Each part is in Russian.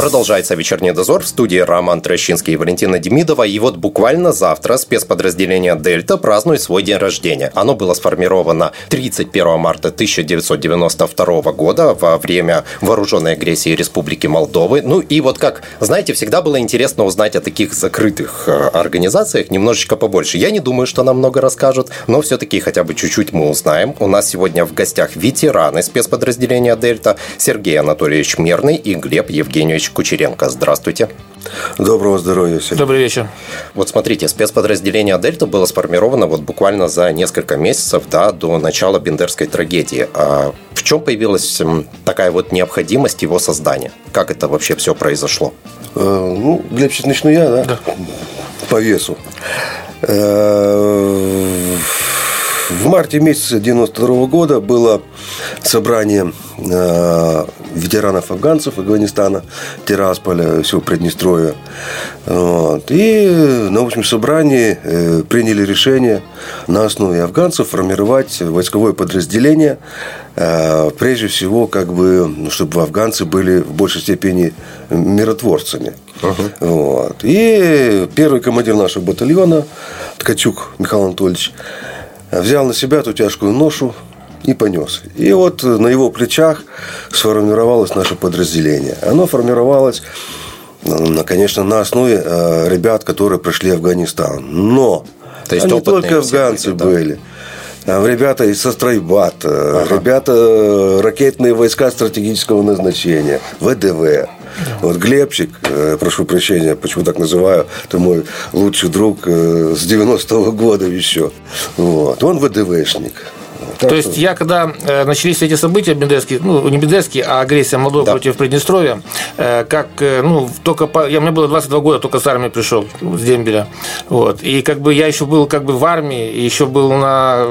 Продолжается вечерний дозор в студии Роман Трощинский и Валентина Демидова. И вот буквально завтра спецподразделение «Дельта» празднует свой день рождения. Оно было сформировано 31 марта 1992 года во время вооруженной агрессии Республики Молдовы. Ну и вот как, знаете, всегда было интересно узнать о таких закрытых э, организациях немножечко побольше. Я не думаю, что нам много расскажут, но все-таки хотя бы чуть-чуть мы узнаем. У нас сегодня в гостях ветераны спецподразделения «Дельта» Сергей Анатольевич Мерный и Глеб Евгеньевич Кучеренко. Здравствуйте. Доброго здоровья всем. Добрый вечер. Вот смотрите, спецподразделение «Дельта» было сформировано вот буквально за несколько месяцев да, до начала Бендерской трагедии. А в чем появилась такая вот необходимость его создания? Как это вообще все произошло? Э, ну, Глеб, сейчас начну я, да? Да. По весу. Э, в марте месяца 92 года было собрание э, ветеранов афганцев Афганистана, Тирасполя, всего Приднестровья. Вот. И на общем собрании э, приняли решение на основе афганцев формировать войсковое подразделение, э, прежде всего, как бы, чтобы афганцы были в большей степени миротворцами. Uh-huh. Вот. И первый командир нашего батальона, Ткачук Михаил Анатольевич, взял на себя эту тяжкую ношу и понес. И вот на его плечах сформировалось наше подразделение. Оно формировалось, конечно, на основе э, ребят, которые прошли Афганистан. Но То есть не только афганцы были, были. Там ребята из Состройбат, ага. ребята э, ракетные войска стратегического назначения, ВДВ. Вот Глебчик, э, прошу прощения, почему так называю, это мой лучший друг э, с 90-го года еще. Вот. Он ВДВшник. Так То есть я, когда э, начались эти события бендерские, ну, не бендерские, а агрессия Молдовы да. против Приднестровья, э, как, э, ну, только по, я, мне было 22 года, только с армии пришел, с дембеля. Вот. И как бы я еще был как бы в армии, еще был на,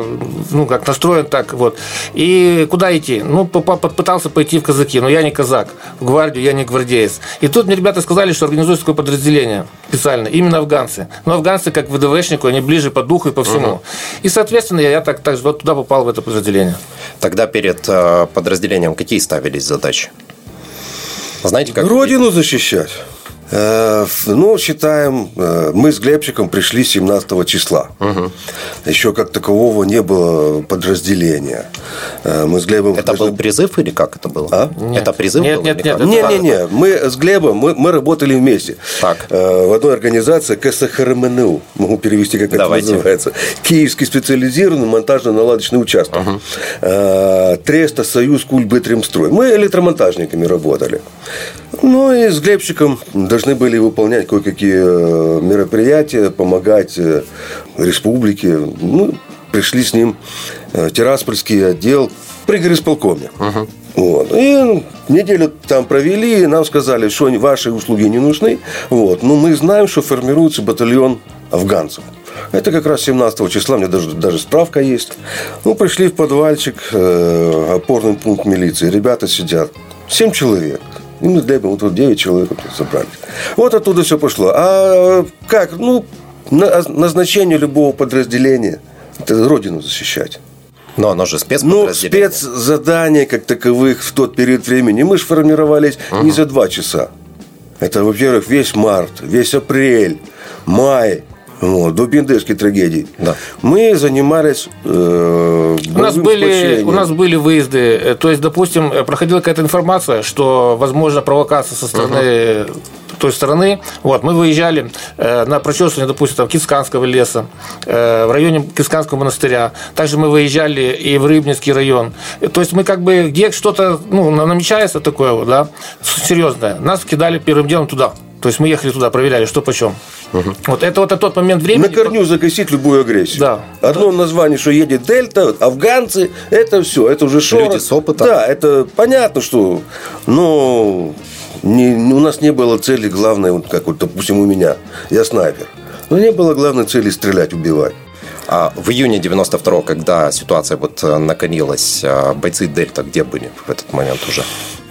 ну, как настроен так, вот. И куда идти? Ну, попытался пойти в казаки, но я не казак. В гвардию я не гвардеец. И тут мне ребята сказали, что организуют такое подразделение специально, именно афганцы. Но афганцы, как ВДВшнику, они ближе по духу и по всему. Угу. И, соответственно, я, я так, так вот туда попал в это подразделение. Тогда перед э, подразделением какие ставились задачи? Знаете, как... Родину защищать. Э, ну, считаем, э, мы с Глебчиком пришли 17 числа. Угу. Еще как такового не было подразделения. Э, мы с Глебом... Это был призыв или как это было? А? Нет. Это призыв нет, был? Нет, нет, нет. Не, не, не. Мы с Глебом, мы, мы работали вместе. Так. В одной организации КСХРМНУ. Могу перевести, как Давайте. это называется. Киевский специализированный монтажно-наладочный участок. Угу. Треста Союз Кульбытремстрой. Мы электромонтажниками работали. Ну и с Глебчиком должны были выполнять кое-какие э, мероприятия, помогать э, республике. Ну, пришли с ним э, Тираспольский отдел при горисполкоме. Угу. Вот. И неделю там провели, и нам сказали, что ваши услуги не нужны. Вот. Но мы знаем, что формируется батальон афганцев. Это как раз 17 числа, у меня даже, даже справка есть. Ну, пришли в подвальчик, э, опорный пункт милиции. Ребята сидят. Семь человек. Мы для этого вот тут 9 человек вот собрались. Вот оттуда все пошло. А как? Ну, назначение любого подразделения – это родину защищать. Но оно же спецподразделение. Ну, спецзадания как таковых в тот период времени. Мы же формировались угу. не за два часа. Это, во-первых, весь март, весь апрель, май, вот, до Бендерской трагедии. Да. Мы занимались э, у нас были У нас были выезды. Э, то есть, допустим, э, проходила какая-то информация, что возможно провокация со стороны uh-huh той стороны. Вот, мы выезжали э, на прочесывание, допустим, там, Кисканского леса, э, в районе Кисканского монастыря. Также мы выезжали и в Рыбницкий район. То есть мы как бы, где что-то ну, намечается такое, вот, да, серьезное, нас кидали первым делом туда. То есть мы ехали туда, проверяли, что почем. Угу. Вот это вот тот момент времени. На корню загасить любую агрессию. Да. Одно название, что едет Дельта, афганцы, это все, это уже шорох. Люди с опытом. Да, это понятно, что, но не, у нас не было цели главной, вот как вот, допустим, у меня, я снайпер. Но не было главной цели стрелять, убивать. А в июне 92-го, когда ситуация вот накалилась, а бойцы Дельта где были в этот момент уже?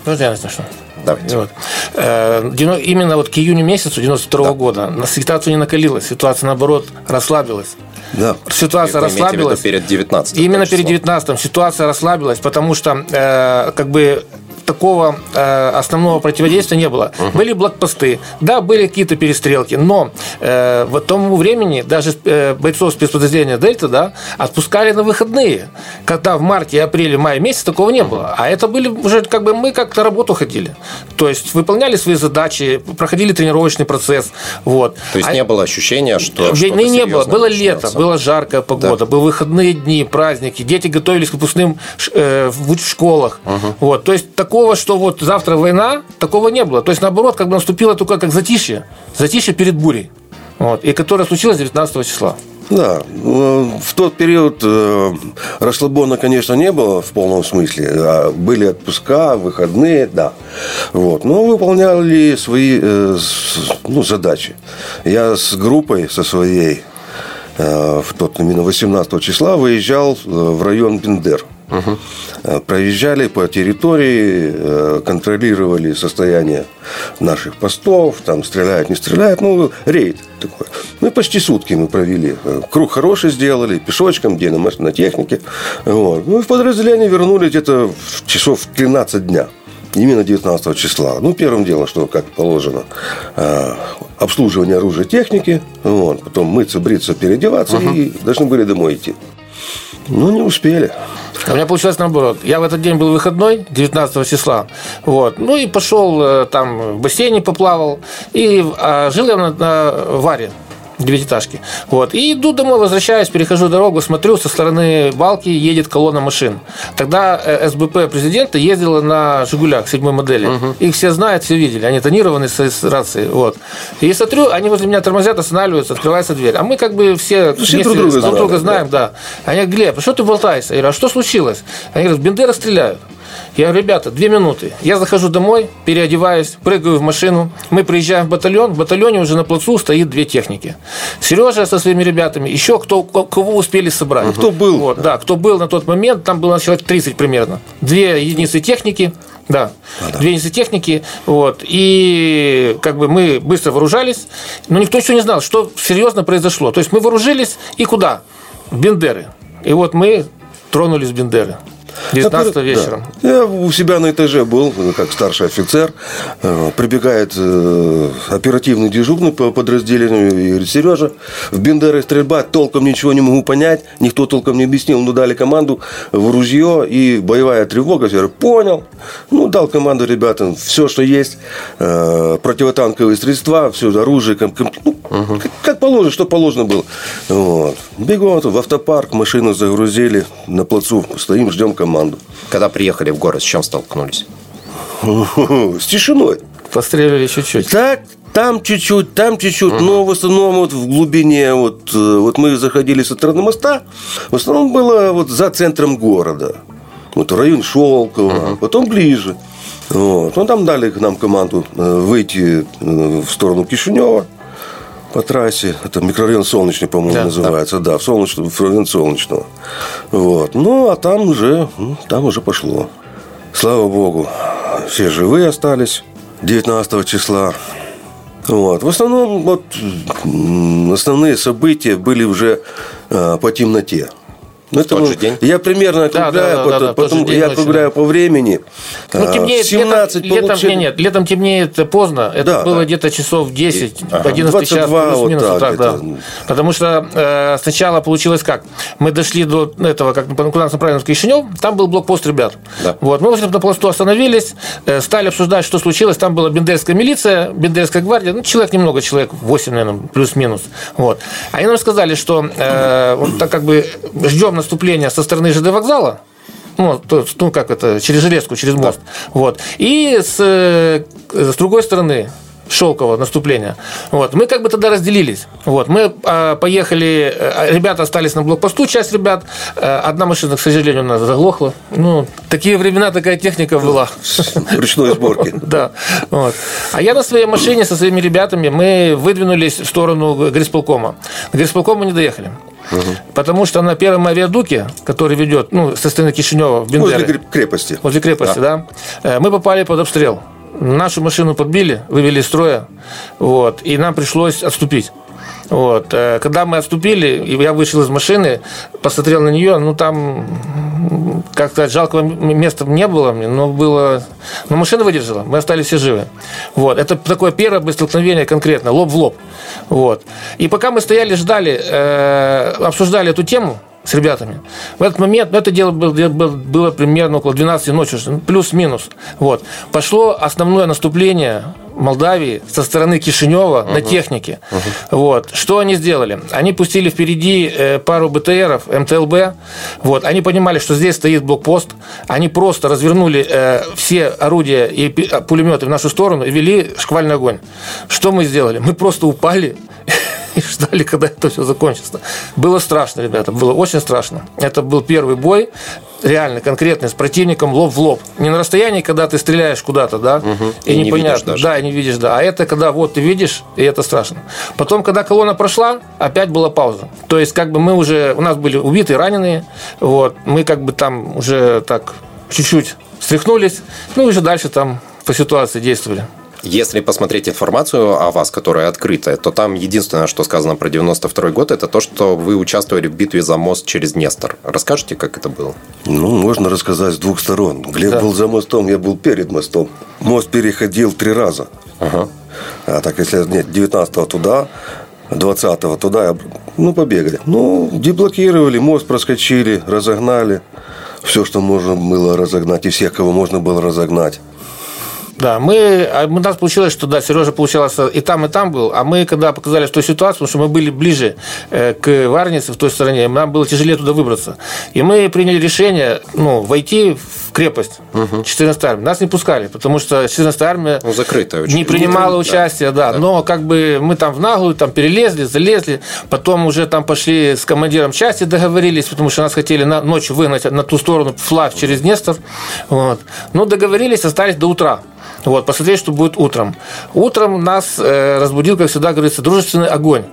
Можно я начну? Давайте. Вот. Э, Именно вот к июню месяцу 92 года на- ситуация не накалилась, ситуация, наоборот, расслабилась. Да. Ситуация виду расслабилась. перед 19 Именно перед 19 ситуация расслабилась, потому что э, как бы такого э, основного противодействия не было. Были блокпосты, да, были какие-то перестрелки, но э, в тому времени даже э, бойцов спецподразделения Дельта, да, отпускали на выходные, когда в марте, апреле, мае месяц такого не было. А это были уже как бы мы как на работу ходили. То есть выполняли свои задачи, проходили тренировочный процесс. Вот. То есть А- не было ощущения, что Войны не было. Было лето, была жаркая погода, были выходные дни, праздники. Дети готовились к выпускным э, в школах. Вот. То есть такого, что вот завтра война, такого не было. То есть наоборот, как бы наступило только как затишье. Затишье перед бурей. Вот. И которое случилось 19 числа. Да, э, в тот период э, расслабона, конечно, не было в полном смысле. а Были отпуска, выходные, да. Вот. Но выполняли свои э, ну, задачи. Я с группой, со своей, э, в тот именно 18 числа выезжал в район Бендер. Э, Проезжали по территории, э, контролировали состояние наших постов, там стреляют, не стреляют, ну, рейд такой. Ну, и почти сутки мы провели. Э, Круг хороший сделали, пешочком, где на машинной технике. Вот. Ну, и в подразделение вернули где-то в часов в 13 дня. Именно 19 числа. Ну, первым делом, что, как положено, обслуживание оружия техники. Вот. Потом мыться, бриться, переодеваться и должны были домой идти. Ну, не успели. А у меня получилось наоборот. Я в этот день был выходной, 19 числа. Вот. Ну и пошел э, там в бассейне поплавал. И а, жил я на, на Варе девятиэтажки. Вот. И иду домой, возвращаюсь, перехожу дорогу, смотрю, со стороны балки едет колонна машин. Тогда э, СБП президента ездила на «Жигулях» седьмой модели. Их все знают, все видели. Они тонированы с, с рацией. Вот. И смотрю, они возле меня тормозят, останавливаются, открывается дверь. А мы как бы все, все друг друга друг друга знаем, да. Они говорят, Глеб, а что ты болтаешься? Я говорю, а что случилось? Они говорят, Бендера стреляют. Я говорю, ребята, две минуты. Я захожу домой, переодеваюсь, прыгаю в машину. Мы приезжаем в батальон. В батальоне уже на плацу стоит две техники. Сережа со своими ребятами, еще кто, кого успели собрать. Кто был. Вот, да, кто был на тот момент, там было человек 30 примерно. Две единицы техники, да, две единицы техники, вот, и как бы мы быстро вооружались, но никто еще не знал, что серьезно произошло. То есть мы вооружились и куда? В Бендеры. И вот мы тронулись в Бендеры. 19 Да. вечером. Я у себя на этаже был, как старший офицер. Э, Прибегает э, оперативный дежурный по подразделению и говорит, Сережа, в Бендеры стрельба, толком ничего не могу понять, никто толком не объяснил, ну дали команду в ружье и боевая тревога. Я говорю, понял. Ну, дал команду ребятам, все, что есть, э, противотанковые средства, все оружие, ком- ком- ну, как, как положено, что положено было. Вот. Бегом в автопарк, машину загрузили, на плацу стоим, ждем команду. Когда приехали в город, с чем столкнулись? С тишиной. Постреляли чуть-чуть. Так, там чуть-чуть, там чуть-чуть, но в основном вот в глубине, вот, э, вот мы заходили со стороны моста, в основном было вот за центром города. Вот район Шелково, потом ближе. Вот. Ну, там дали нам команду э, выйти э, в сторону Кишинева по трассе. Это микрорайон Солнечный, по-моему, Да, называется. Да, в, Солнечном, в район Солнечного. Вот. Ну, а там уже, там уже пошло. Слава Богу, все живые остались 19 числа. Вот. В основном вот, основные события были уже э, по темноте. Ну, это, тот ну, же день? Я примерно Да, округляю, да, да, да, да, потом день я округляю по времени. Ну, А, темнеет, в 17 летом, летом, получили- нет, нет, летом темнеет поздно. Это Да, было да. где-то часов 10, Ага. 11 час, 22 плюс-минус. вот так да. Потому что э, сначала получилось как? Мы дошли до этого, как куда нас направили в Кишинев, там был блокпост ребят. Да. Вот, мы на пласту остановились, э, стали обсуждать, что случилось. Там была бендерская милиция, бендерская гвардия, ну, человек немного, человек 8, наверное, плюс-минус. Вот. Они нам сказали, что э, вот так как бы ждем наступления со стороны ЖД вокзала, ну, то ну, как это, через железку, через мост. Вот. И с, э, с другой стороны, шелкового наступления. Вот. Мы как бы тогда разделились. Вот. Мы а, поехали, э, ребята остались на блокпосту, часть ребят. Э, Одна машина, к сожалению, у нас заглохла. Ну, такие времена, такая техника была. ручной сборки. Да. Вот. А я на своей машине со своими ребятами мы выдвинулись в сторону горисполкома. До горисполкома не доехали. Потому что на первом авиадуке, который ведет ну, со стороны Кишинева в Бендеры, Возле крепости. возле крепости, да. э, мы попали под обстрел. Нашу машину подбили, вывели из строя, вот, и нам пришлось отступить. Вот. э, Когда мы отступили, я вышел из машины, посмотрел на нее, ну там как сказать, жалкого места не было мне, но было... Но машина выдержала, мы остались все живы. Вот. Это такое первое столкновение конкретно, лоб в лоб. Вот. И пока мы стояли, ждали, э, обсуждали эту тему, с ребятами. В этот момент, ну, это дело было, было, примерно около 12 ночи, ну, плюс-минус. Вот. Пошло основное наступление Молдавии со стороны Кишинева на технике. Вот. Что они сделали? Они пустили впереди э, пару БТРов, МТЛБ. Вот. Они понимали, что здесь стоит блокпост. Они просто развернули э, все орудия и а, пулеметы в нашу сторону и вели шквальный огонь. Что мы сделали? Мы просто упали и ждали, когда это все закончится. Было страшно, ребята, было очень страшно. Это был первый бой, реально, конкретный, с противником лоб в лоб. Не на расстоянии, когда ты стреляешь куда-то, да, И не непонятно. Да, и не видишь, да. А это когда вот ты видишь, и это страшно. Потом, когда колонна прошла, опять была пауза. То есть, как бы мы уже, у нас были убитые, раненые, вот, мы как бы там уже так чуть-чуть встряхнулись, ну, и уже дальше там по ситуации действовали. Если посмотреть информацию о вас, которая открытая, то там единственное, что сказано про 92 год, это то, что вы участвовали в битве за мост через Нестор. Расскажите, как это было? Ну, можно рассказать с двух сторон. Глеб Да. был за мостом, я был перед мостом. Мост переходил три раза. Ага. А так, если нет, 19-го туда, 20-го туда, ну, побегали. Ну, деблокировали, мост проскочили, разогнали. Все, что можно было разогнать, и всех, кого можно было разогнать. Да, мы, а у нас получилось, что да, Сережа получался и там, и там был, а мы, когда показали ту ситуацию, потому что мы были ближе э, к Варнице, в той стороне, нам было тяжелее туда выбраться. И мы приняли решение, ну, войти в крепость 14 армии. Нас не пускали, потому что 14 армия Ну, закрытая не принимала Да. участия, да. Но как бы мы там в наглую там перелезли, залезли, потом уже там пошли с командиром части договорились, потому что нас хотели на, ночью выгнать на ту сторону флаг через Днестр. Вот. Ну, договорились, остались до утра. Вот, посмотреть, что будет утром. Утром нас э, разбудил, как всегда говорится, дружественный огонь.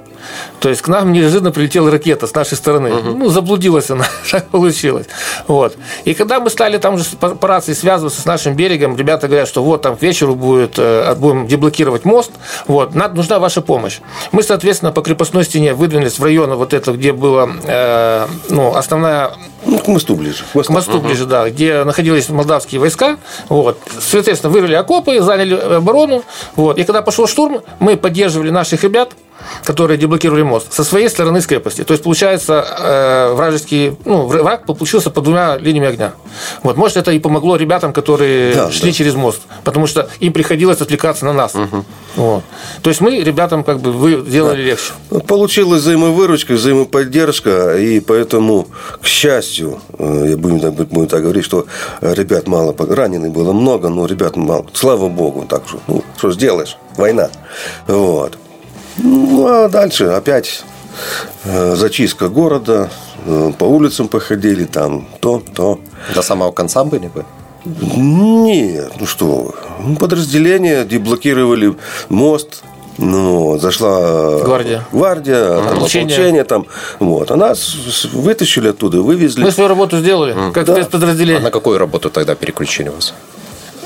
То есть к нам неожиданно прилетела ракета с нашей стороны. Ну, заблудилась она, так получилось. Вот. И когда мы стали там уже с- по, рации связываться с нашим берегом, ребята говорят, что вот там к вечеру будет, э, будем деблокировать мост, вот, нам нужна ваша помощь. Мы, соответственно, по крепостной стене выдвинулись в район вот это, где была э, ну, основная Ну, к мосту ближе. К к мосту ближе, да, где находились молдавские войска. Вот. Соответственно, вырыли окопы, заняли оборону. Вот. И когда пошел штурм, мы поддерживали наших ребят, которые деблокировали мост, со своей стороны с крепости. То есть, получается, э, вражеский, ну, враг получился под двумя линиями огня. Вот. Может, это и помогло ребятам, которые Да, шли да. через мост, потому что им приходилось отвлекаться на нас. Вот. То есть, мы ребятам как бы вы делали легче. Получилась взаимовыручка, взаимоподдержка, и поэтому, к счастью, э, я будем так, будем так говорить, что ребят мало, раненых было много, но ребят мало. Слава Богу, так что, ну, что сделаешь, война. Вот. Ну, а дальше опять э, зачистка города, э, по улицам походили, там то, то. До самого конца были вы? Нет, ну что вы. Ну, Подразделения деблокировали мост. Ну, зашла Гвардия. гвардия там, Ополчение. ополчение там. Вот. А нас вытащили оттуда, вывезли. Мы свою работу сделали, как Да. спецподразделение. А на какую работу тогда переключили вас?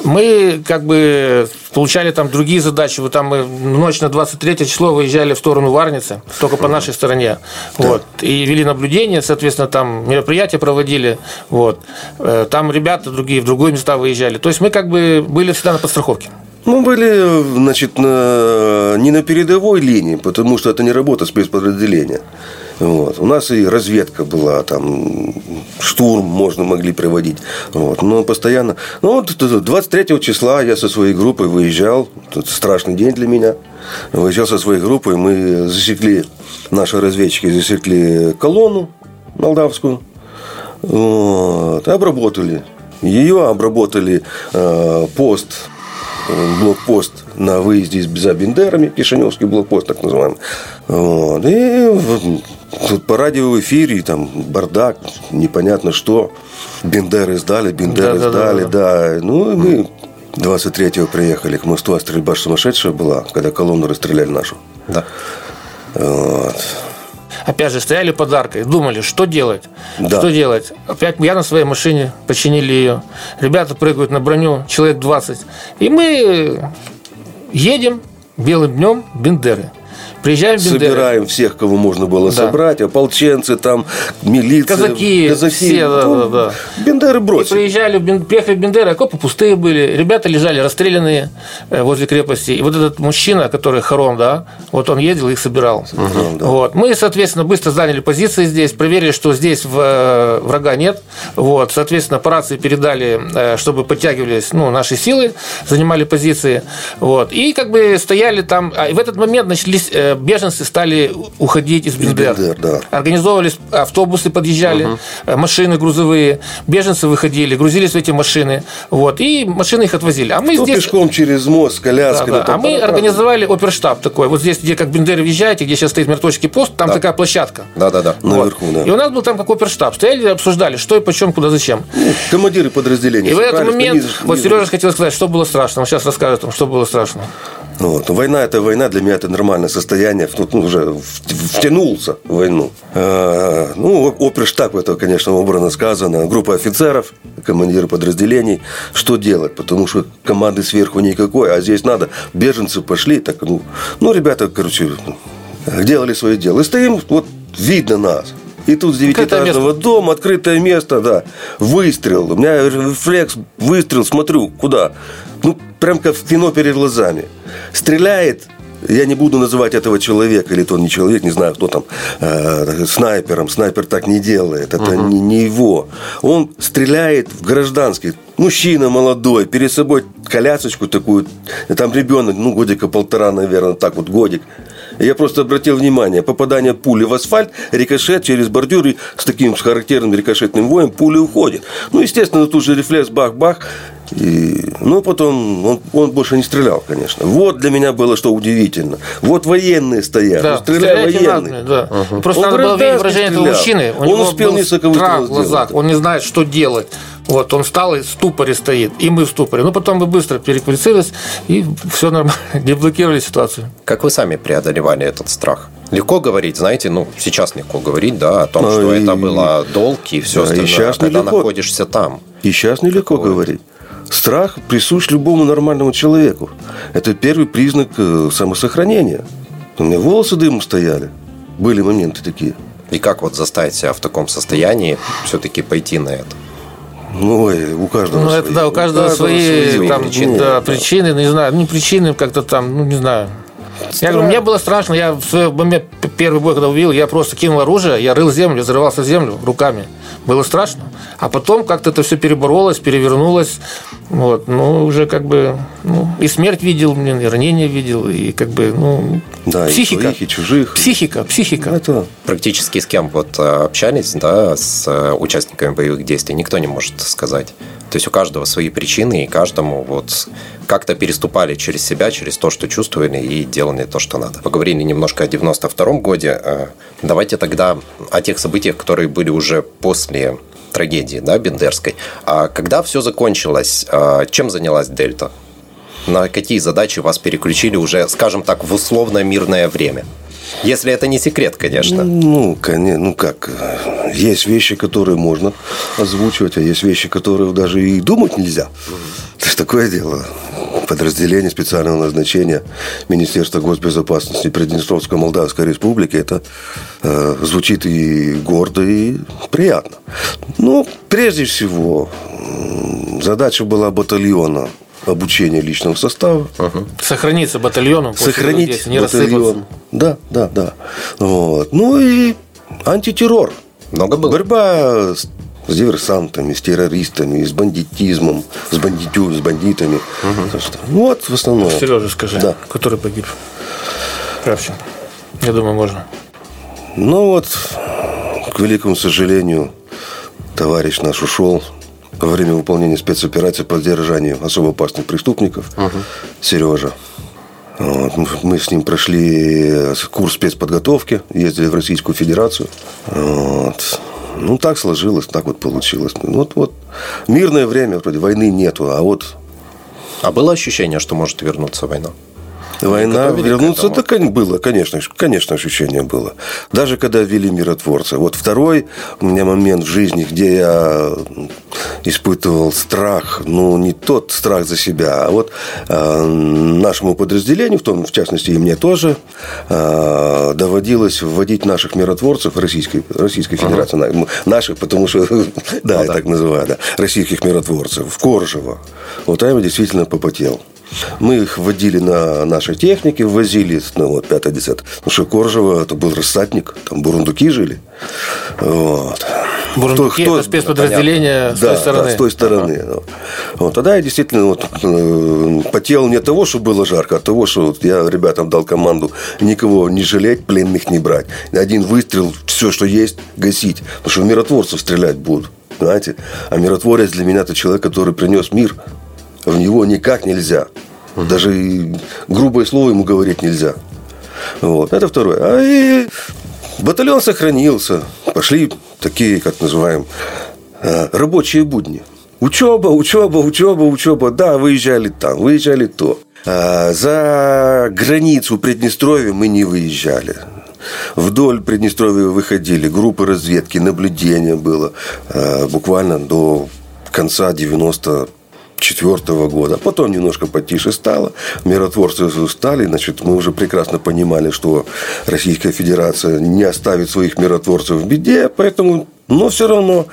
Мы как бы получали там другие задачи. Вот там мы в ночь на 23 число выезжали в сторону Варницы, только по нашей стороне. Вот. И вели наблюдение, соответственно, там мероприятия проводили. Вот. Э, Там ребята другие в другие места выезжали. То есть мы как бы были всегда на подстраховке. Мы были, значит, на- не на передовой линии, потому что это не работа спецподразделения. Вот. У нас и разведка была, там штурм можно могли проводить. Вот. Но постоянно. Ну, вот т- т- 23 числа я со своей группой выезжал. Это страшный день для меня. Выезжал со своей группой. Мы засекли, наши разведчики засекли колонну молдавскую. Вот. Обработали. Ее обработали э, пост блокпост на выезде за Бендерами, Кишиневский блокпост, так называемый. Вот. И тут по радио в эфире, там бардак, непонятно что. Бендеры сдали, Бендеры Да-да-да-да. сдали, да. Ну, и мы 23-го приехали к мосту, а стрельба сумасшедшая была, когда колонну расстреляли нашу. Да. Вот. Опять же, стояли подаркой, думали, что делать, Да. что делать. Опять я на своей машине починили ее. Ребята прыгают на броню, человек 20. И мы едем белым днем Бендеры. Приезжаем в Бендеры. Собираем всех, кого можно было Да. собрать, ополченцы, там, милиция. Казаки, все, да, Ну, да, да. Бендеры И бросили. приезжали, в Бен- приехали в Бендеры, окопы пустые были, ребята лежали расстрелянные э, возле крепости. И вот этот мужчина, который Харон, да, вот он ездил и их собирал. Вот. Мы, соответственно, быстро заняли позиции здесь, проверили, что здесь э, врага нет. Вот. Соответственно, по рации передали, э, чтобы подтягивались ну, наши силы, занимали позиции. Вот. И как бы стояли там. А и в этот момент начались беженцы стали уходить из. Бендер, да. Организовывались автобусы, подъезжали, э, машины грузовые, беженцы выходили, грузились в эти машины, вот, и машины их отвозили. А мы Ну, здесь... пешком через мост с Да, да. там А мы пара- организовали оперштаб такой. Вот здесь, где как Бендеры въезжаете, где сейчас стоит мертвеческий пост, там такая площадка. Да-да-да. Вот. Наверху, да. И у нас был там как оперштаб. Стояли, обсуждали, что и почем, куда, зачем. Командиры подразделений. И в этот момент, низу- вот Сережа хотел сказать, что было страшно. Он сейчас расскажет вам, что было страшно. Вот. Война это война, для меня это нормальное состояние. Ну, уже втянулся в войну. А, ну, оперштаб, это, конечно, образно сказано. Группа офицеров, командиры подразделений. Что делать? Потому что команды сверху никакой, а здесь надо. Беженцы пошли. Так, ну, ну, ребята, короче, делали свое дело. И стоим, вот видно нас. И тут с девятиэтажного дома, открытое место, да. Выстрел. У меня рефлекс, выстрел, смотрю, куда? Ну, прям как в кино перед глазами. Стреляет, я не буду называть этого человека, или то он не человек, не знаю, кто там, э, снайпером. Снайпер так не делает, это не, не его. Он стреляет в гражданский. Мужчина молодой, перед собой колясочку такую, там ребенок, ну, годика полтора, наверное, так вот, годик. Я просто обратил внимание, попадание пули в асфальт, рикошет через бордюр, и с таким характерным рикошетным воем пуля уходит. Ну, естественно, тут же рефлекс бах-бах. И, ну, потом он, он больше не стрелял, конечно. Вот для меня было что удивительно. Вот военные стоят. Да, ну, не военный. надо, да. Просто Он надо было видеть выражение этого мужчины. У Он него успел несколько выстрелов глазах, он не знает, что делать. Вот, он встал и в ступоре стоит, и мы в ступоре. Ну, потом мы быстро переквалифицировались, и все нормально, деблокировали ситуацию. Как вы сами преодолевали этот страх? Легко говорить, знаете, ну, сейчас легко говорить, да, о том, Ну, что и- это было долг и все Да, и остальное, щас когда нелегко. находишься там. И сейчас нелегко говорить. Страх присущ любому нормальному человеку. Это первый признак э, самосохранения. У меня волосы дымом стояли. Были моменты такие. И как вот заставить себя в таком состоянии все-таки пойти на это? Ну, у каждого Ну, свои. это да, у каждого свои, свои там, причины. да, причины, не знаю, не причины, как-то там, ну, не знаю. Я говорю, мне было страшно, я в свой момент, первый бой, когда увидел, я просто кинул оружие, я рыл землю, взрывался в землю руками. Было страшно. А потом как-то это все переборолось, перевернулось. Вот, ну, уже как бы, ну, и смерть видел, блин, и ранение видел, и как бы, ну, Да, и психика. своих, и чужих. Психика, психика. Это Практически с кем вот э, общались, да, с э, участниками боевых действий, никто не может сказать. То есть у каждого свои причины, и каждому вот как-то переступали через себя, через то, что чувствовали, и делали то, что надо. Поговорили немножко о 92-м годе. Э, Давайте тогда о тех событиях, которые были уже после трагедии, да, Бендерской. А когда все закончилось, э, чем занялась Дельта? На какие задачи вас переключили уже, скажем так, в условно мирное время? Если это не секрет, конечно. Ну, конечно, ну как, есть вещи, которые можно озвучивать, а есть вещи, которые даже и думать нельзя. Это такое дело. Подразделение специального назначения Министерства госбезопасности Приднестровской Молдавской Республики, это э, звучит и гордо, и приятно. Ну, прежде всего, задача была батальона обучения личного состава, Сохраниться батальоном. сохранить действий, не рассыпаться. батальон. Да, да, да. Вот. Ну и антитеррор. Много было? Борьба с, с диверсантами, с террористами, с бандитизмом, с бандитю, с бандитами. Что, ну, вот в основном. Сережа, скажи, Да. который погиб. Кравчин. Я думаю, можно. Ну вот, к великому сожалению, товарищ наш ушел во время выполнения спецоперации по задержанию особо опасных преступников. Сережа. Вот, мы- Мы с ним прошли курс спецподготовки, ездили в Российскую Федерацию. Вот. Ну, так сложилось, так вот получилось. Вот, вот. Мирное время, вроде войны нету, а вот А было ощущение, что может вернуться война? Война, вернуться, да, было, конечно, конечно, ощущение было. Даже когда ввели миротворцы. Вот второй у меня момент в жизни, где я испытывал страх, ну, не тот страх за себя, а вот э, нашему подразделению, в том, в частности, и мне тоже, э, доводилось вводить наших миротворцев Российской, Российской Федерации, наших, потому что, да, ну, я так называю, да, российских миротворцев, в Коржево. Вот там я действительно попотел. Мы их вводили на нашей технике, ввозили, ну, вот, 5-10. Потому что Коржево, это был рассадник, там бурундуки жили. Вот. Бурундуки кто, кто, это спецподразделение с да, той стороны. Да, с той стороны. Ага. Вот. Тогда я действительно вот, э, потел не от того, что было жарко, а от того, что вот я ребятам дал команду никого не жалеть, пленных не брать. Один выстрел, все, что есть, гасить. Потому что в миротворцев стрелять будут. Знаете? А миротворец для меня это человек, который принес мир в него никак нельзя. Даже грубое слово ему говорить нельзя. Вот. Это второе. А и батальон сохранился. Пошли такие, как называем, э, рабочие будни. Учеба, учеба, учеба, учеба. Да, выезжали там, выезжали то. А за границу Приднестровья мы не выезжали. Вдоль Приднестровья выходили группы разведки, наблюдения было э, буквально до конца 90 четвертого года. Потом немножко потише стало. Миротворцы устали. Значит, мы уже прекрасно понимали, что Российская Федерация не оставит своих миротворцев в беде. Поэтому, но все равно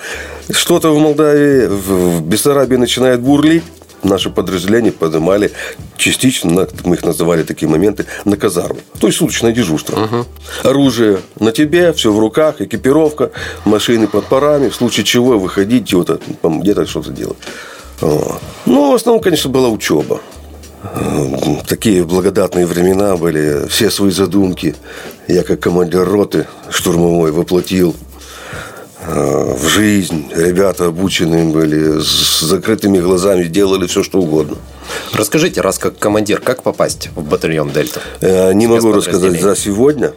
что-то в Молдавии, в Бессарабии начинает бурлить наши подразделения поднимали частично, мы их называли такие моменты, на казарму. То есть суточное дежурство. Угу. Оружие на тебе, все в руках, экипировка, машины под парами. В случае чего выходить, вот, где-то что-то делать. Ну, в основном, конечно, была учеба. Такие благодатные времена были. Все свои задумки я, как командир роты штурмовой, воплотил э, в жизнь. Ребята обученные были, с закрытыми глазами делали все, что угодно. Расскажите, раз как командир, как попасть в батальон Дельта? Э, не могу рассказать за сегодня,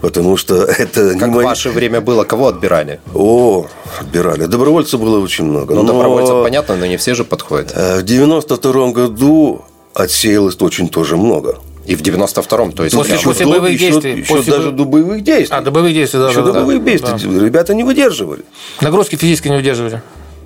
потому что это как не в ваше время было, кого отбирали? О, отбирали. Добровольцев было очень много. Ну, но... добровольцев понятно, но не все же подходят. Э, в 92 году отсеялось очень тоже много. И в 92-м, то есть после, после боевых еще, действий. Еще после даже до боевых действий. А, до боевых действий, да. Еще да, до боевых да, действий. Да. Ребята не выдерживали. Нагрузки физически не выдерживали.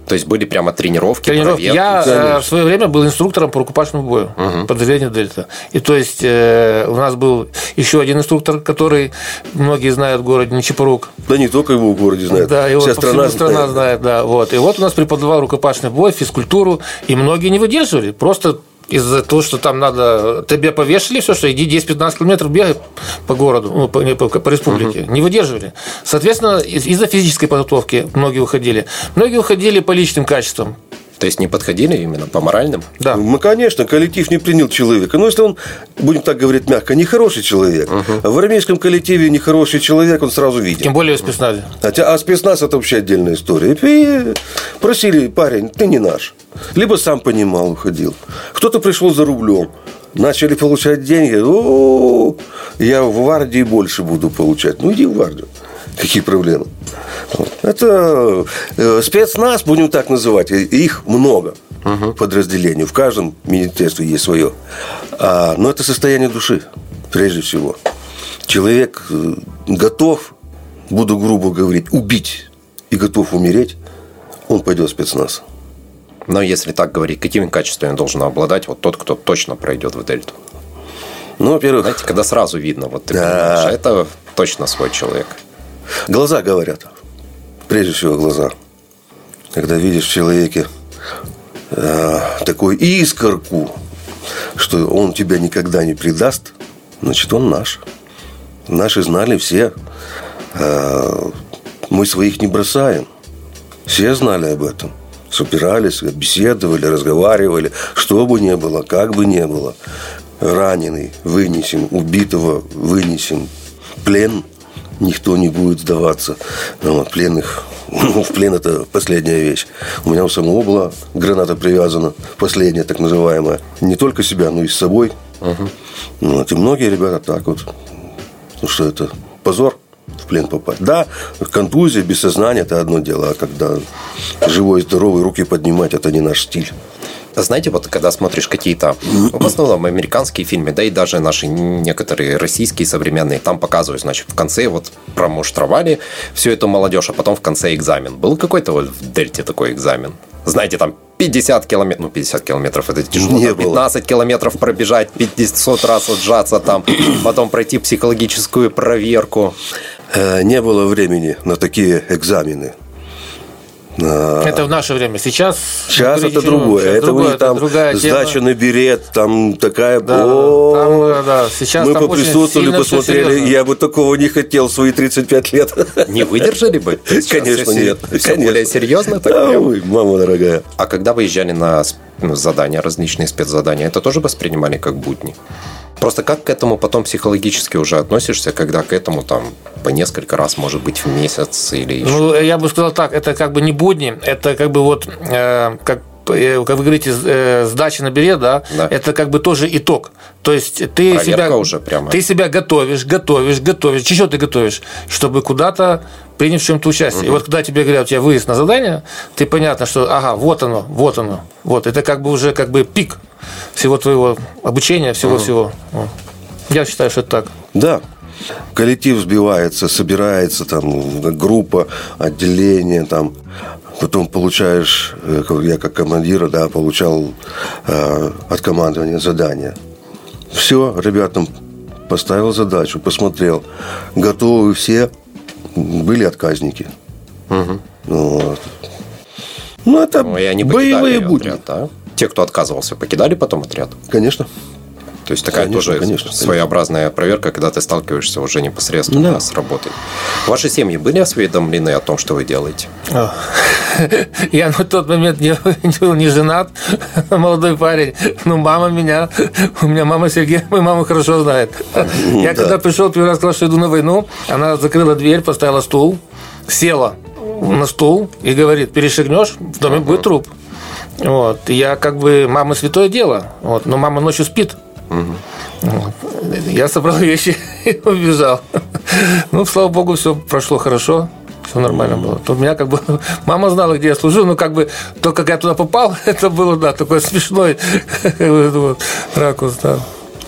То есть были прямо тренировки, тренировки. Проверки. Я э, в свое время был инструктором по рукопашному бою угу. подразделения Дельта. И то есть э, у нас был еще один инструктор, который многие знают в городе Нечепорук. Да не только его в городе знают. Да, его Вся страна, страна знает. знает. Да, вот. И вот у нас преподавал рукопашный бой, физкультуру, и многие не выдерживали. Просто из-за того, что там надо... Тебе повешали все, что иди 10-15 километров бегай по городу, ну, по, по, по республике. Угу. Не выдерживали. Соответственно, из-за физической подготовки многие уходили. Многие уходили по личным качествам. То есть не подходили именно по моральным? Да. Ну, конечно, коллектив не принял человека. Но если он, будем так говорить мягко, нехороший человек, угу. в армейском коллективе нехороший человек, он сразу видит. Тем более в спецназе. Хотя, а спецназ это вообще отдельная история. И просили, парень, ты не наш. Либо сам понимал, уходил. Кто-то пришел за рублем. Начали получать деньги. О, я в гвардии больше буду получать. Ну, иди в гвардию. Какие проблемы? Это э, спецназ, будем так называть. Их много угу. подразделений. В каждом министерстве есть свое. А, но это состояние души, прежде всего. Человек э, готов, буду грубо говорить, убить и готов умереть, он пойдет в спецназ. Но если так говорить, какими качествами должен обладать вот тот, кто точно пройдет в дельту? Ну, во-первых... Знаете, когда сразу видно, вот ты да. понимаешь, это точно свой человек. Глаза говорят. Прежде всего глаза. Когда видишь в человеке э, такую искорку, что он тебя никогда не предаст, значит, он наш. Наши знали все. Э, мы своих не бросаем. Все знали об этом. Собирались, беседовали, разговаривали. Что бы ни было, как бы ни было. Раненый вынесем, убитого вынесем. Плен никто не будет сдаваться. Ну, вот, пленных в плен это последняя вещь. У меня у самого была граната привязана, последняя так называемая. Не только себя, но и с собой. Угу. Вот, и многие ребята так вот. Ну что это позор в плен попасть. Да, контузия, без сознания – это одно дело, а когда живой, здоровый, руки поднимать – это не наш стиль. Знаете, вот когда смотришь какие-то, в основном американские фильмы, да и даже наши некоторые российские современные, там показывают, значит, в конце вот промуштровали всю эту молодежь, а потом в конце экзамен. Был какой-то вот в Дельте такой экзамен? Знаете, там 50 километров, ну 50 километров это тяжело, Не 15 было. километров пробежать, 500 раз отжаться там, потом пройти психологическую проверку. Э, не было времени на такие экзамены. Это в наше время. Сейчас... Сейчас это другое. Сейчас это другое, у них там сдача тема. на берет, там такая... Да, там, да. Сейчас Мы поприсутствовали, посмотрели. Я бы такого не хотел в свои 35 лет. Не выдержали бы? Конечно, нет. Все Конечно. более серьезно? Так да, ой, мама дорогая. А когда выезжали на задания, различные спецзадания, это тоже воспринимали как будни? Просто как к этому потом психологически уже относишься, когда к этому там по несколько раз, может быть, в месяц или еще? Ну, я бы сказал так, это как бы не будни, это как бы вот э, как э, как вы говорите, э, сдача на берет, да, да, это как бы тоже итог. То есть ты Проверка себя, уже прямо. ты себя готовишь, готовишь, готовишь. Чего ты готовишь? Чтобы куда-то принять в чем-то участие. Угу. И вот когда тебе говорят, у тебя выезд на задание, ты понятно, что ага, вот оно, вот оно. Вот, это как бы уже как бы пик всего твоего обучения, всего-всего. Угу. Я считаю, что это так. Да, коллектив сбивается, собирается, там, группа, отделение, там, потом получаешь, э, я как командир, да, получал э, от командования задание. Все, ребятам поставил задачу, посмотрел, готовы все, были отказники. Угу. Вот. Ну, это ну, и они боевые будни. Отряд, да? Те, кто отказывался, покидали потом отряд? Конечно. То есть такая конечно, тоже конечно, своеобразная конечно. проверка, когда ты сталкиваешься уже непосредственно да. с работой. Ваши семьи были осведомлены о том, что вы делаете? Я на тот момент не, был не женат, молодой парень. Ну, мама меня, у меня мама Сергея, мою маму хорошо знает. Я да. когда пришел, первый раз сказал, что иду на войну, она закрыла дверь, поставила стул, села на стул и говорит, перешагнешь, в доме будет труп. Вот. Я как бы, мама святое дело, вот, но мама ночью спит. Вот. Я собрал вещи и убежал. Ну, слава богу, все прошло хорошо. Все нормально было. То у меня как бы мама знала, где я служил, но как бы то, как я туда попал, это было, да, такой смешной вот, ракурс, да.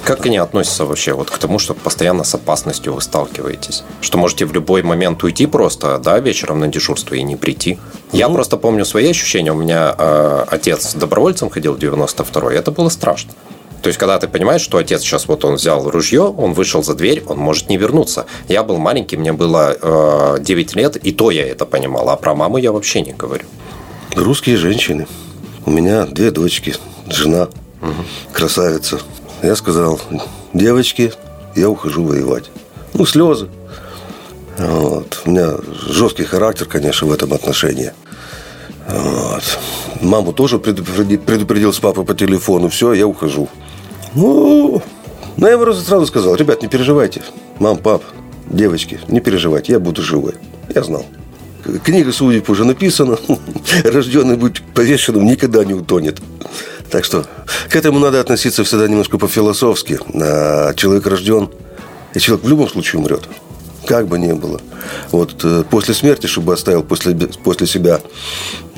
Как они относятся вообще вот к тому, что постоянно с опасностью вы сталкиваетесь? Что можете в любой момент уйти просто, да, вечером на дежурство и не прийти? Я ну, просто помню свои ощущения. У меня э, отец добровольцем ходил в 92-й. Это было страшно. То есть, когда ты понимаешь, что отец сейчас вот он взял ружье, он вышел за дверь, он может не вернуться. Я был маленький, мне было э, 9 лет, и то я это понимал. А про маму я вообще не говорю. Русские женщины. У меня две дочки, жена, угу. красавица. Я сказал, девочки, я ухожу воевать. Ну, слезы. Вот. У меня жесткий характер, конечно, в этом отношении. Вот. Маму тоже предупредил, предупредил с папой по телефону. Все, я ухожу. Ну, ну я ему сразу сказал, ребят, не переживайте. Мам, пап, девочки, не переживайте, я буду живой. Я знал. Книга судеб уже написана. Рожденный быть повешенным никогда не утонет. Так что к этому надо относиться всегда немножко по-философски. А человек рожден, и человек в любом случае умрет как бы ни было. Вот э, после смерти, чтобы оставил после, после себя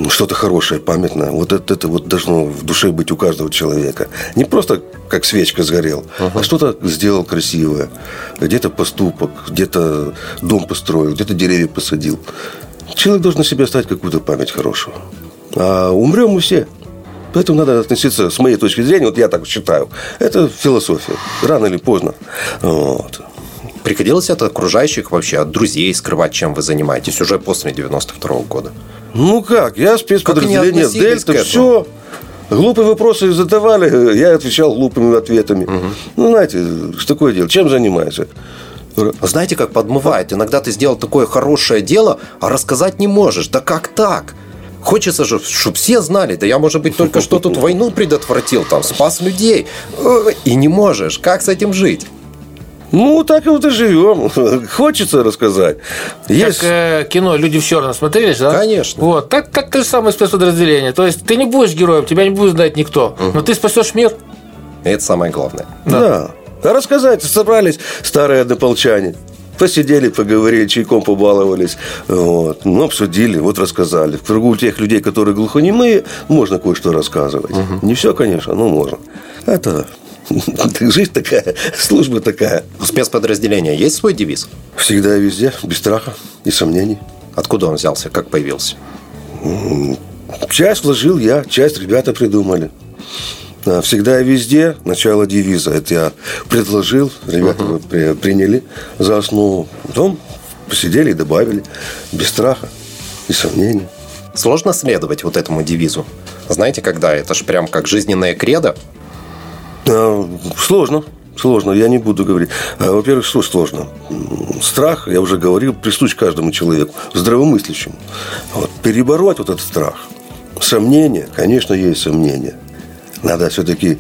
что-то хорошее, памятное, вот это, это вот должно в душе быть у каждого человека. Не просто как свечка сгорел, uh-huh. а что-то сделал красивое. Где-то поступок, где-то дом построил, где-то деревья посадил. Человек должен на себе оставить какую-то память хорошую. А умрем мы все. Поэтому надо относиться, с моей точки зрения, вот я так считаю, это философия. Рано или поздно. Вот. Приходилось от окружающих вообще, от друзей скрывать, чем вы занимаетесь уже после 92 -го года? Ну как, я спецподразделение Дельта, все. Глупые вопросы задавали, я отвечал глупыми ответами. Угу. Ну, знаете, что такое дело? Чем занимаешься? Знаете, как подмывает? Иногда ты сделал такое хорошее дело, а рассказать не можешь. Да как так? Хочется же, чтобы все знали, да я, может быть, только что тут войну предотвратил, там, спас людей. И не можешь. Как с этим жить? Ну, так и вот и живем. Хочется рассказать. Есть... Как э, кино «Люди в черном» смотрели, да? Конечно. Вот, так, так то же самое спецподразделение. То есть ты не будешь героем, тебя не будет знать никто, угу. но ты спасешь мир. И это самое главное. Да. да. А рассказать собрались старые однополчане. посидели, поговорили, чайком побаловались, вот, ну, обсудили, вот рассказали. В кругу тех людей, которые глухонемые, можно кое-что рассказывать. Угу. Не все, конечно, но можно. Это жизнь такая, служба такая. У спецподразделения есть свой девиз? Всегда и везде, без страха и сомнений. Откуда он взялся, как появился? Часть вложил я, часть ребята придумали. Всегда и везде начало девиза. Это я предложил, ребята uh-huh. приняли за основу. Потом посидели и добавили. Без страха и сомнений. Сложно следовать вот этому девизу? Знаете, когда? Это же прям как жизненное кредо. А, сложно. Сложно, я не буду говорить. А, во-первых, что сложно? Страх, я уже говорил, присущ каждому человеку, здравомыслящему. Вот. Перебороть вот этот страх. Сомнения, конечно, есть сомнения. Надо все-таки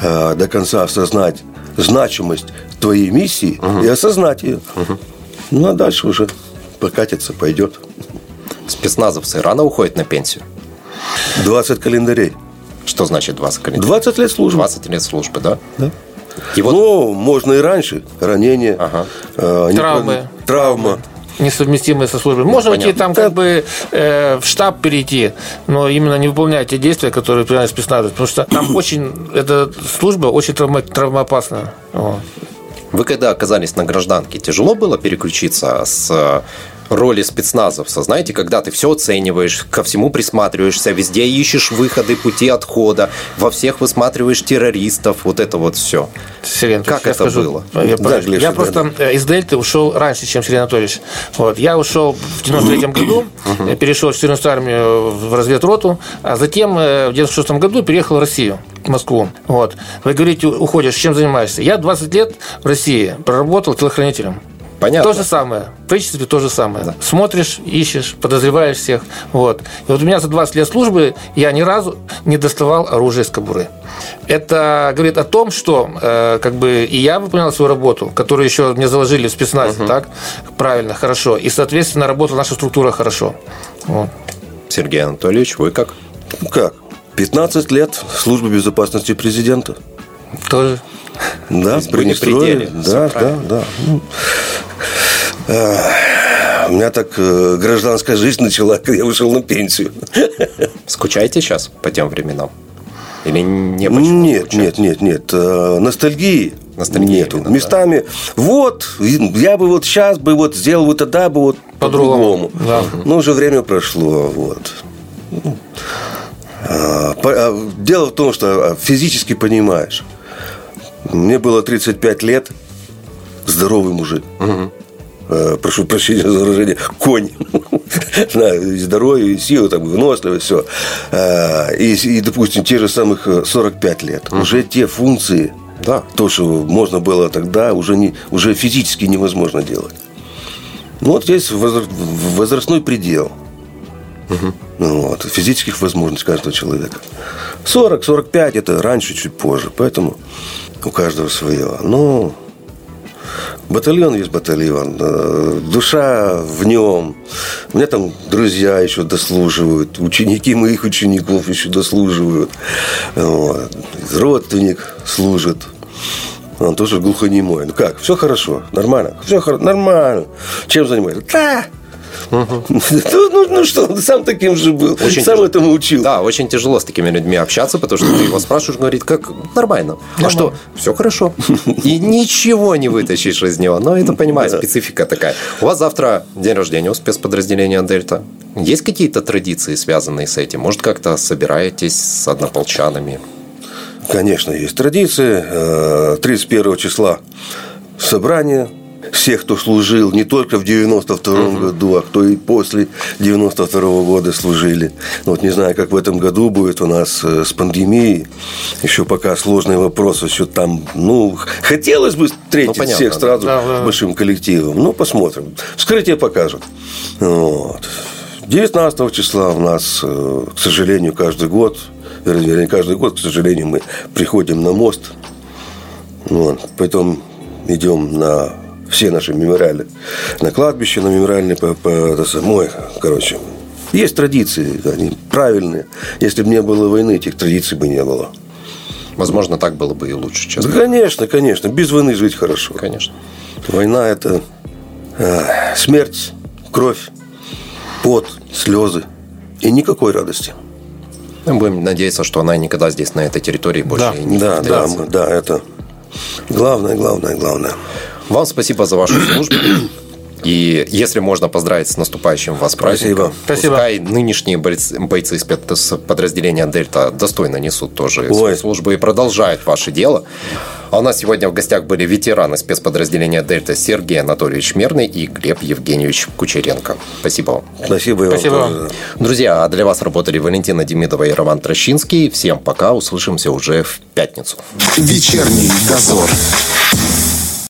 э, до конца осознать значимость твоей миссии угу. и осознать ее. Угу. Ну, а дальше уже покатится, пойдет. Спецназовцы рано уходят на пенсию? 20 календарей. Что значит 20 календарей? 20 лет службы. 20 лет службы, да? Да. И вот... Ну, можно и раньше. Ранение. Ага. Э, травмы. Травма несовместимые со службой. Ну, Можно идти там как бы э, в штаб перейти, но именно не выполнять те действия, которые принимает спецназ. Потому что там очень, эта служба очень травма, травмоопасная. Вот. Вы когда оказались на гражданке, тяжело было переключиться с роли спецназовца. Знаете, когда ты все оцениваешь, ко всему присматриваешься, везде ищешь выходы, пути отхода, во всех высматриваешь террористов, вот это вот все. Сергей как это скажу, было? Я, да, Глеша, я просто да. из Дельты ушел раньше, чем Сергей Анатольевич. Вот. Я ушел в 93 году, перешел в 14 армию в разведроту, а затем э, в 96 году переехал в Россию. В Москву. Вот. Вы говорите, уходишь, чем занимаешься? Я 20 лет в России проработал телохранителем. Понятно. То же самое. В правительстве то же самое. Да. Смотришь, ищешь, подозреваешь всех. Вот. И вот у меня за 20 лет службы я ни разу не доставал оружие из кобуры. Это говорит о том, что э, как бы и я выполнял свою работу, которую еще мне заложили в спецназе, угу. так, правильно, хорошо. И, соответственно, работала наша структура хорошо. Вот. Сергей Анатольевич, вы как? Как? 15 лет службы безопасности президента. Тоже. Да, при Да, да, да. У меня так э, гражданская жизнь начала, когда я ушел на пенсию. Скучаете сейчас по тем временам? Или не Нет, нет, нет, нет. Э, ностальгии Ностальгии нету. Именно, Местами, да. вот, я бы вот сейчас бы вот сделал вот тогда бы вот по-другому. Да. Но уже время прошло, вот. А, а, дело в том, что физически понимаешь. Мне было 35 лет, здоровый мужик. Угу. Прошу прощения за выражение, конь. да, и здоровье, и сила, там, выносливость, все. А, и, и, допустим, те же самых 45 лет. Угу. Уже те функции, да. то, что можно было тогда, уже, не, уже физически невозможно делать. Ну, вот здесь возрастной предел. Угу. Вот, физических возможностей каждого человека. 40-45 это раньше, чуть позже. Поэтому у каждого свое. Ну, батальон есть батальон. Э, душа в нем. У меня там друзья еще дослуживают. Ученики моих учеников еще дослуживают. Вот. Родственник служит. Он тоже глухонемой. Ну как, все хорошо, нормально. Все хорошо, нормально. Чем занимается? Да. Ну, ну что, он сам таким же был. Очень сам тяж... этому учил. Да, очень тяжело с такими людьми общаться, потому что ты его спрашиваешь, говорит, как нормально. А что? Все хорошо. И ничего не вытащишь из него. Но это, понимаю, специфика такая. У вас завтра день рождения у спецподразделения Дельта. Есть какие-то традиции, связанные с этим? Может, как-то собираетесь с однополчанами? Конечно, есть традиции. 31 э, числа собрание всех, кто служил не только в 92 угу. году, а кто и после 92 -го года служили. Вот не знаю, как в этом году будет у нас э, с пандемией. Еще пока сложный вопрос. Еще там, ну, хотелось бы встретить ну, всех сразу да, да. большим коллективом. Ну, посмотрим. Вскрытие покажет. Вот. 19 числа у нас, э, к сожалению, каждый год, вернее, каждый год, к сожалению, мы приходим на мост. Вот. Потом идем на все наши мемориалы. На кладбище, на мемориальные, по, по, это самое, короче. Есть традиции, они правильные. Если бы не было войны, этих традиций бы не было. Возможно, так было бы и лучше, честно. Да, конечно, конечно. Без войны жить хорошо. Конечно. Война – это э, смерть, кровь, пот, слезы и никакой радости. Мы будем надеяться, что она никогда здесь, на этой территории, больше Да, не Да, да, да, это главное, главное, главное. Вам спасибо за вашу службу. И если можно поздравить с наступающим вас праздником, Спасибо. пускай нынешние бойцы, бойцы спецподразделения «Дельта» достойно несут тоже Ой. свою службу и продолжают ваше дело. А у нас сегодня в гостях были ветераны спецподразделения «Дельта» Сергей Анатольевич Мерный и Глеб Евгеньевич Кучеренко. Спасибо вам. Спасибо и вам Спасибо тоже, вам. Друзья, а для вас работали Валентина Демидова и Роман Трощинский. Всем пока, услышимся уже в пятницу. Вечерний дозор.